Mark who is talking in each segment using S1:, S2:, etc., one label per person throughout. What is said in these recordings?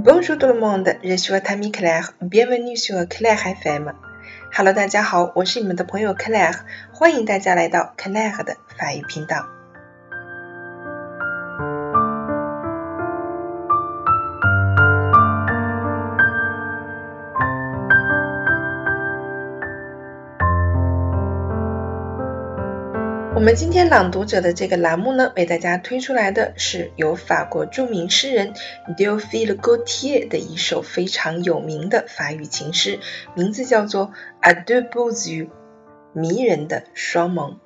S1: Bonjour tout le monde, je suis votre ami Claire. Bienvenue sur Claire FM. Hello，大家好，我是你们的朋友 Claire，欢迎大家来到 Claire 的法语频道。我们今天朗读者的这个栏目呢，为大家推出来的是由法国著名诗人 d e o p h i l e Gautier 的一首非常有名的法语情诗，名字叫做《A deux b e a u u》，迷人的双眸。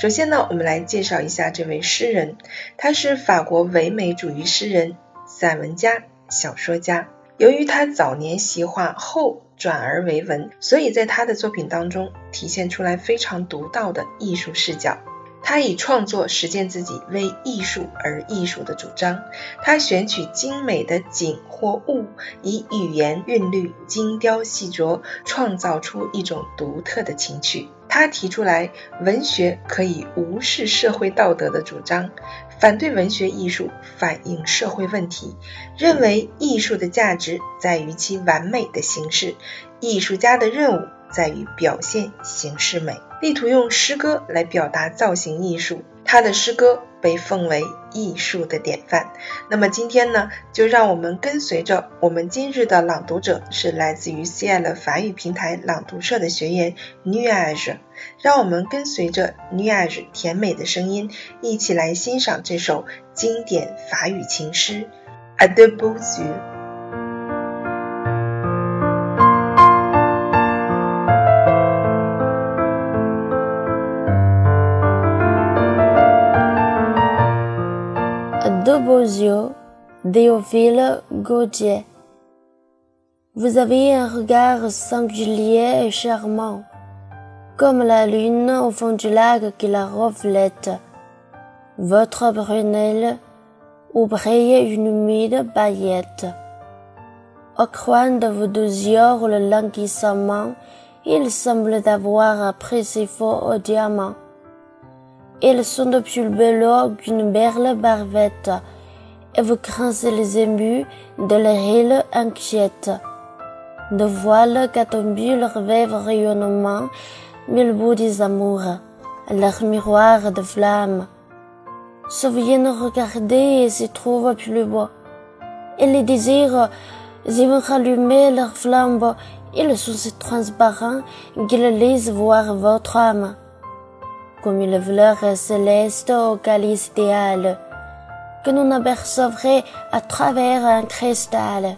S1: 首先呢，我们来介绍一下这位诗人，他是法国唯美主义诗人、散文家、小说家。由于他早年习画，后转而为文，所以在他的作品当中体现出来非常独到的艺术视角。他以创作实践自己为艺术而艺术的主张。他选取精美的景或物，以语言韵律精雕细琢，创造出一种独特的情趣。他提出来文学可以无视社会道德的主张，反对文学艺术反映社会问题，认为艺术的价值在于其完美的形式，艺术家的任务。在于表现形式美，力图用诗歌来表达造型艺术。他的诗歌被奉为艺术的典范。那么今天呢，就让我们跟随着我们今日的朗读者是来自于 CL 法语平台朗读社的学员 Nuage，让我们跟随着 Nuage 甜美的声音，一起来欣赏这首经典法语情诗 Adieu。Beaux yeux.
S2: Vous avez un regard singulier et charmant, comme la lune au fond du lac qui la reflète. Votre brunelle où brille une humide paillette. Au coin de vos deux yeux le languissement, il semble avoir pris ses faux au diamant. Ils sont de plus beaux qu'une berle barbette, et vous grincez les émus de leur inquiète. De voiles tombé leur veuve rayonnement, mille bouts des amours, leur miroir de flammes. Se viennent regarder et se trouvent plus beaux. Et les désirs, ils vont rallumer leurs flambeaux, ils sont si transparents qu'ils laissent voir votre âme comme une fleur céleste au calice idéal, que nous apercevrait à travers un cristal.